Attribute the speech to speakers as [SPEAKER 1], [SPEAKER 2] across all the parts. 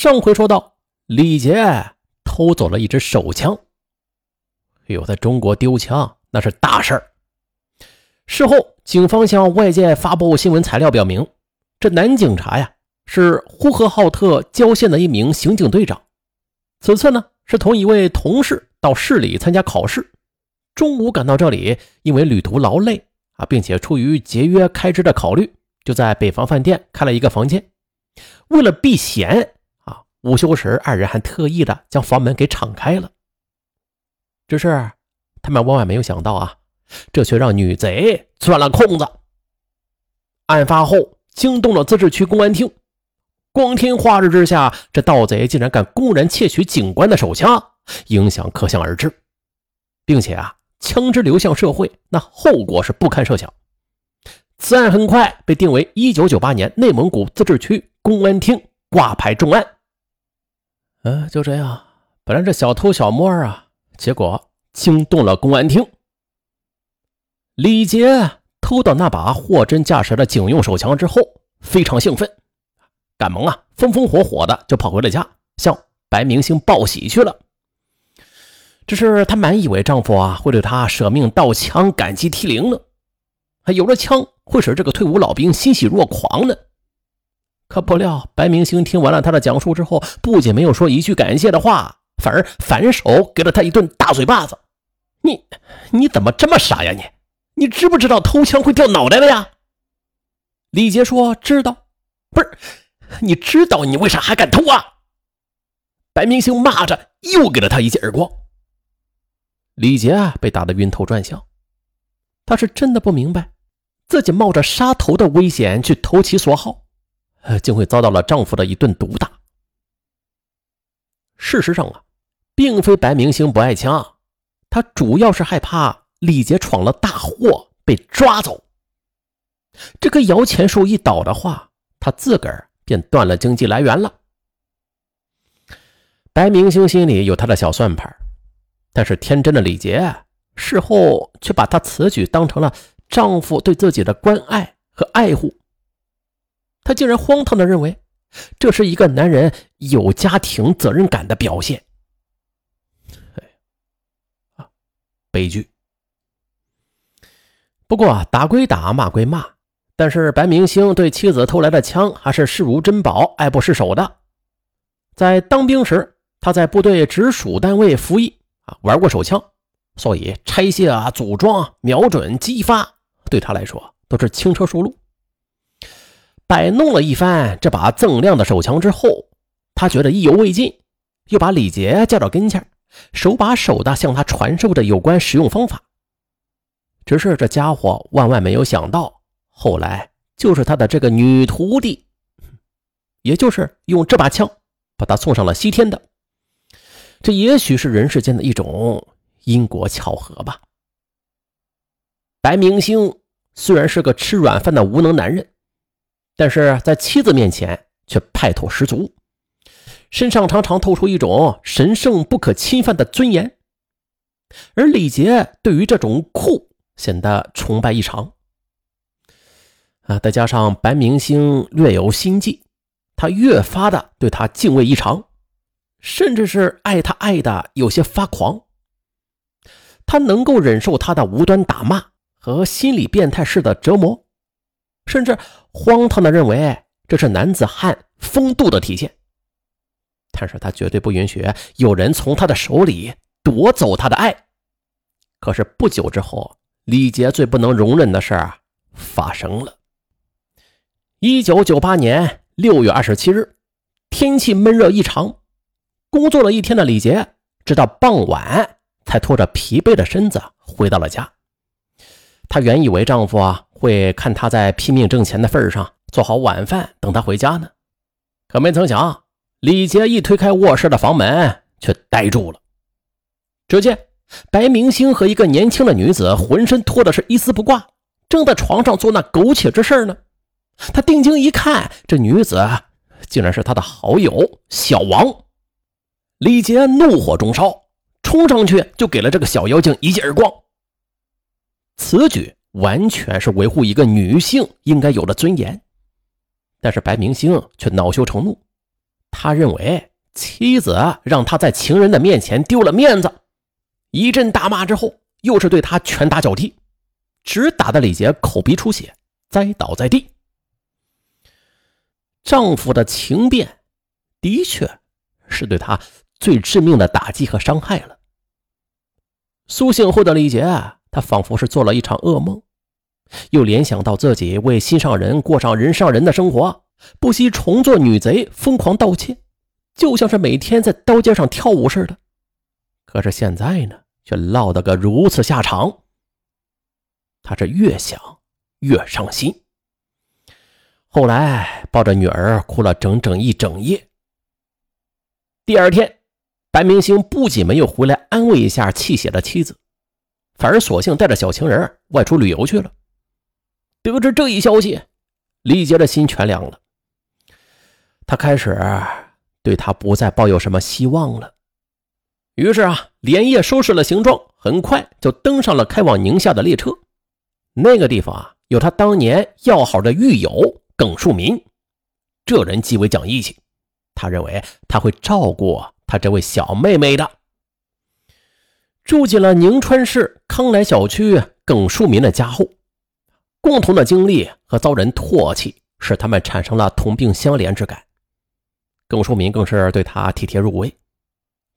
[SPEAKER 1] 上回说到，李杰偷走了一支手枪。有在中国丢枪那是大事儿。事后，警方向外界发布新闻材料，表明这男警察呀是呼和浩特郊县的一名刑警队长。此次呢是同一位同事到市里参加考试，中午赶到这里，因为旅途劳累啊，并且出于节约开支的考虑，就在北方饭店开了一个房间。为了避嫌，午休时二人还特意的将房门给敞开了。只是他们万万没有想到啊，这却让女贼钻了空子。案发后惊动了自治区公安厅，光天化日之下，这盗贼竟然敢公然窃取警官的手枪，影响可想而知，并且啊，枪支流向社会，那后果是不堪设想。此案很快被定为一九九八年内蒙古自治区公安厅挂牌重案。嗯，就这样，本来这小偷小摸啊。结果惊动了公安厅。李杰偷到那把货真价实的警用手枪之后，非常兴奋，赶忙啊，风风火火的就跑回了家，向白明星报喜去了。只是她满以为丈夫啊会对她舍命盗枪感激涕零呢，还有了枪会使这个退伍老兵欣喜若狂呢。可不料白明星听完了他的讲述之后，不仅没有说一句感谢的话。反而反手给了他一顿大嘴巴子！你你怎么这么傻呀？你你知不知道偷枪会掉脑袋的呀？李杰说：“知道。”不是，你知道你为啥还敢偷啊？白明星骂着，又给了他一记耳光。李杰啊，被打得晕头转向。他是真的不明白，自己冒着杀头的危险去投其所好，竟会遭到了丈夫的一顿毒打。事实上啊。并非白明星不爱枪，他主要是害怕李杰闯了大祸被抓走。这棵摇钱树一倒的话，他自个儿便断了经济来源了。白明星心里有他的小算盘，但是天真的李杰事后却把他此举当成了丈夫对自己的关爱和爱护。他竟然荒唐的认为，这是一个男人有家庭责任感的表现。悲剧。不过打归打，骂归骂，但是白明星对妻子偷来的枪还是视如珍宝，爱不释手的。在当兵时，他在部队直属单位服役啊，玩过手枪，所以拆卸啊、组装、瞄准、击发，对他来说都是轻车熟路。摆弄了一番这把锃亮的手枪之后，他觉得意犹未尽，又把李杰叫到跟前。手把手的向他传授着有关使用方法，只是这家伙万万没有想到，后来就是他的这个女徒弟，也就是用这把枪把他送上了西天的。这也许是人世间的一种因果巧合吧。白明星虽然是个吃软饭的无能男人，但是在妻子面前却派头十足。身上常常透出一种神圣不可侵犯的尊严，而李杰对于这种酷显得崇拜异常。啊，再加上白明星略有心计，他越发的对他敬畏异常，甚至是爱他爱的有些发狂。他能够忍受他的无端打骂和心理变态式的折磨，甚至荒唐的认为这是男子汉风度的体现。但是他绝对不允许有人从他的手里夺走他的爱。可是不久之后，李杰最不能容忍的事儿发生了。一九九八年六月二十七日，天气闷热异常，工作了一天的李杰，直到傍晚才拖着疲惫的身子回到了家。她原以为丈夫啊会看他在拼命挣钱的份上做好晚饭等他回家呢，可没曾想。李杰一推开卧室的房门，却呆住了。只见白明星和一个年轻的女子，浑身脱的是一丝不挂，正在床上做那苟且之事呢。他定睛一看，这女子竟然是他的好友小王。李杰怒火中烧，冲上去就给了这个小妖精一记耳光。此举完全是维护一个女性应该有的尊严，但是白明星却恼羞成怒。他认为妻子让他在情人的面前丢了面子，一阵大骂之后，又是对他拳打脚踢，直打的李杰口鼻出血，栽倒在地。丈夫的情变，的确是对她最致命的打击和伤害了。苏醒后的李杰，他仿佛是做了一场噩梦，又联想到自己为心上人过上人上人的生活，不惜重做女贼，疯狂盗窃，就像是每天在刀尖上跳舞似的。可是现在呢，却落得个如此下场。他是越想越伤心。后来抱着女儿哭了整整一整夜。第二天，白明星不仅没有回来安慰一下泣血的妻子，反而索性带着小情人外出旅游去了。得知这一消息，李杰的心全凉了。他开始对他不再抱有什么希望了。于是啊，连夜收拾了行装，很快就登上了开往宁夏的列车。那个地方啊，有他当年要好的狱友。耿树民，这人极为讲义气，他认为他会照顾他这位小妹妹的。住进了宁川市康来小区耿树民的家后，共同的经历和遭人唾弃，使他们产生了同病相怜之感。耿树民更是对他体贴入微。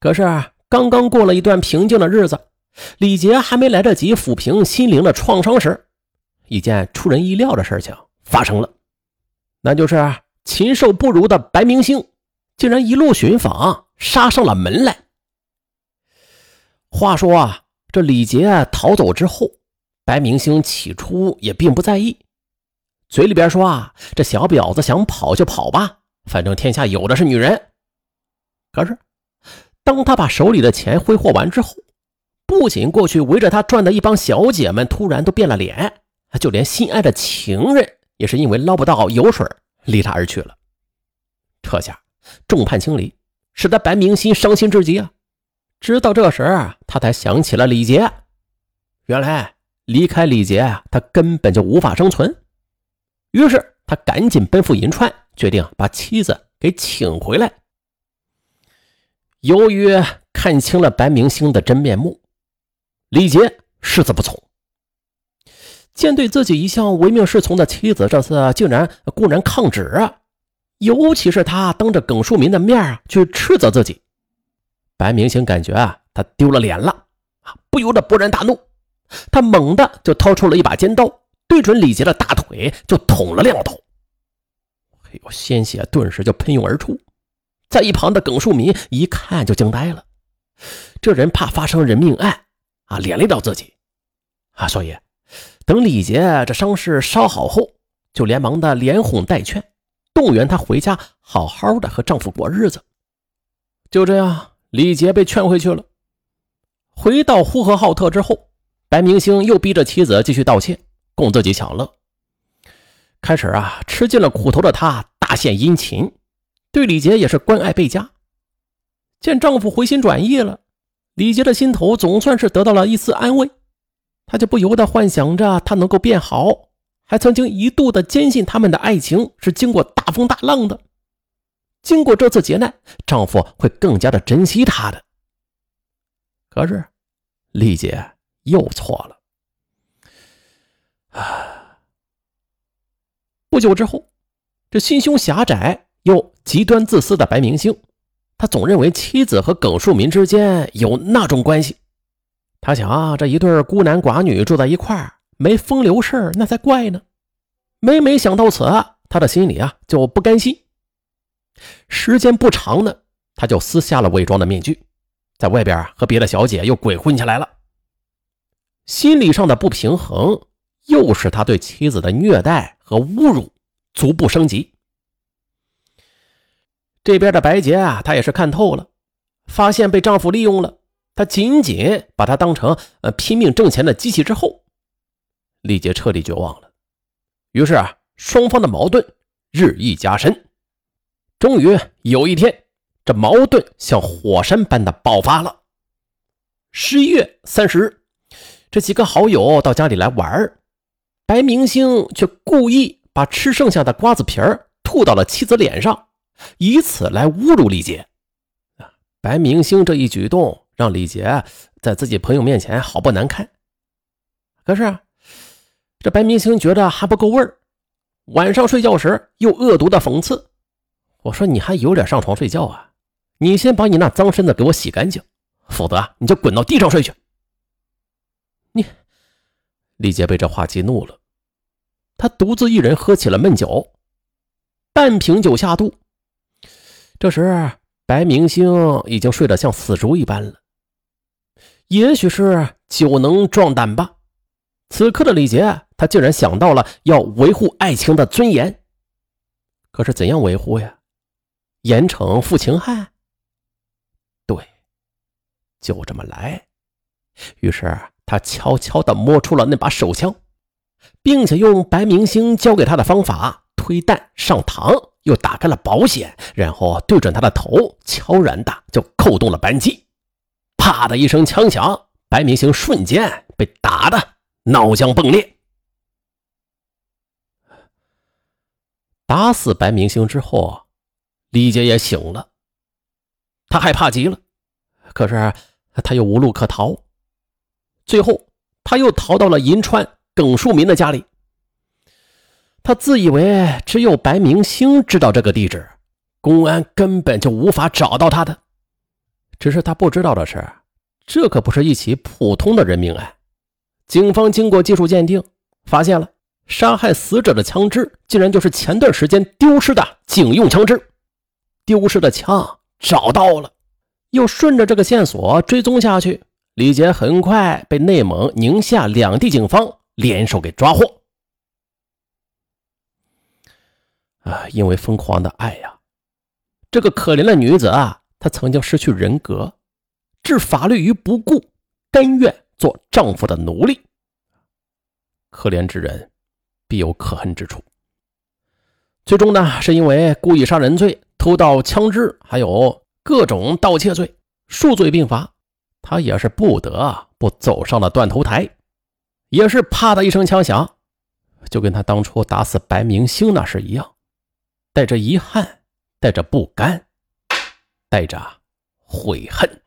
[SPEAKER 1] 可是刚刚过了一段平静的日子，李杰还没来得及抚平心灵的创伤时，一件出人意料的事情发生了。那就是禽兽不如的白明星，竟然一路寻访，杀上了门来。话说啊，这李杰逃走之后，白明星起初也并不在意，嘴里边说啊，这小婊子想跑就跑吧，反正天下有的是女人。可是，当他把手里的钱挥霍完之后，不仅过去围着他转的一帮小姐们突然都变了脸，就连心爱的情人。也是因为捞不到油水，离他而去了。这下众叛亲离，使得白明星伤心至极啊！直到这时，他才想起了李杰。原来离开李杰啊，他根本就无法生存。于是他赶紧奔赴银川，决定把妻子给请回来。由于看清了白明星的真面目，李杰誓死不从。见对自己一向唯命是从的妻子，这次竟然公然抗旨！尤其是他当着耿树民的面去斥责自己，白明星感觉啊他丢了脸了，不由得勃然大怒，他猛地就掏出了一把尖刀，对准李杰的大腿就捅了两刀。哎呦，鲜血顿时就喷涌而出，在一旁的耿树民一看就惊呆了，这人怕发生人命案啊，连累到自己啊，所以。等李杰这伤势稍好后，就连忙的连哄带劝，动员他回家好好的和丈夫过日子。就这样，李杰被劝回去了。回到呼和浩特之后，白明星又逼着妻子继续盗窃，供自己享乐。开始啊，吃尽了苦头的他大献殷勤，对李杰也是关爱倍加。见丈夫回心转意了，李杰的心头总算是得到了一丝安慰。他就不由得幻想着他能够变好，还曾经一度的坚信他们的爱情是经过大风大浪的。经过这次劫难，丈夫会更加的珍惜她的。可是，丽姐又错了。啊！不久之后，这心胸狭窄又极端自私的白明星，他总认为妻子和耿树民之间有那种关系。他想啊，这一对孤男寡女住在一块儿，没风流事那才怪呢。每每想到此，他的心里啊就不甘心。时间不长呢，他就撕下了伪装的面具，在外边和别的小姐又鬼混起来了。心理上的不平衡，又使他对妻子的虐待和侮辱逐步升级。这边的白洁啊，她也是看透了，发现被丈夫利用了。她仅仅把他当成呃拼命挣钱的机器之后，丽姐彻底绝望了。于是啊，双方的矛盾日益加深。终于有一天，这矛盾像火山般的爆发了。十一月三十日，这几个好友到家里来玩白明星却故意把吃剩下的瓜子皮儿吐到了妻子脸上，以此来侮辱李杰。啊，白明星这一举动让李杰在自己朋友面前好不难看。可是这白明星觉得还不够味儿，晚上睡觉时又恶毒的讽刺：“我说你还有脸上床睡觉啊？你先把你那脏身子给我洗干净，否则你就滚到地上睡去。”你，李杰被这话激怒了，他独自一人喝起了闷酒，半瓶酒下肚。这时，白明星已经睡得像死猪一般了。也许是酒能壮胆吧，此刻的李杰，他竟然想到了要维护爱情的尊严。可是怎样维护呀？严惩负情害？对，就这么来。于是。他悄悄地摸出了那把手枪，并且用白明星教给他的方法推弹上膛，又打开了保险，然后对准他的头，悄然的就扣动了扳机。啪的一声枪响，白明星瞬间被打的脑浆迸裂。打死白明星之后，李杰也醒了，他害怕极了，可是他又无路可逃。最后，他又逃到了银川耿树民的家里。他自以为只有白明星知道这个地址，公安根本就无法找到他的。只是他不知道的是，这可不是一起普通的人命案。警方经过技术鉴定，发现了杀害死者的枪支，竟然就是前段时间丢失的警用枪支。丢失的枪找到了，又顺着这个线索追踪下去。李杰很快被内蒙、宁夏两地警方联手给抓获。啊，因为疯狂的爱呀，这个可怜的女子啊，她曾经失去人格，置法律于不顾，甘愿做丈夫的奴隶。可怜之人必有可恨之处。最终呢，是因为故意杀人罪、偷盗枪支，还有各种盗窃罪，数罪并罚。他也是不得不走上了断头台，也是啪的一声枪响，就跟他当初打死白明星那是一样，带着遗憾，带着不甘，带着悔恨。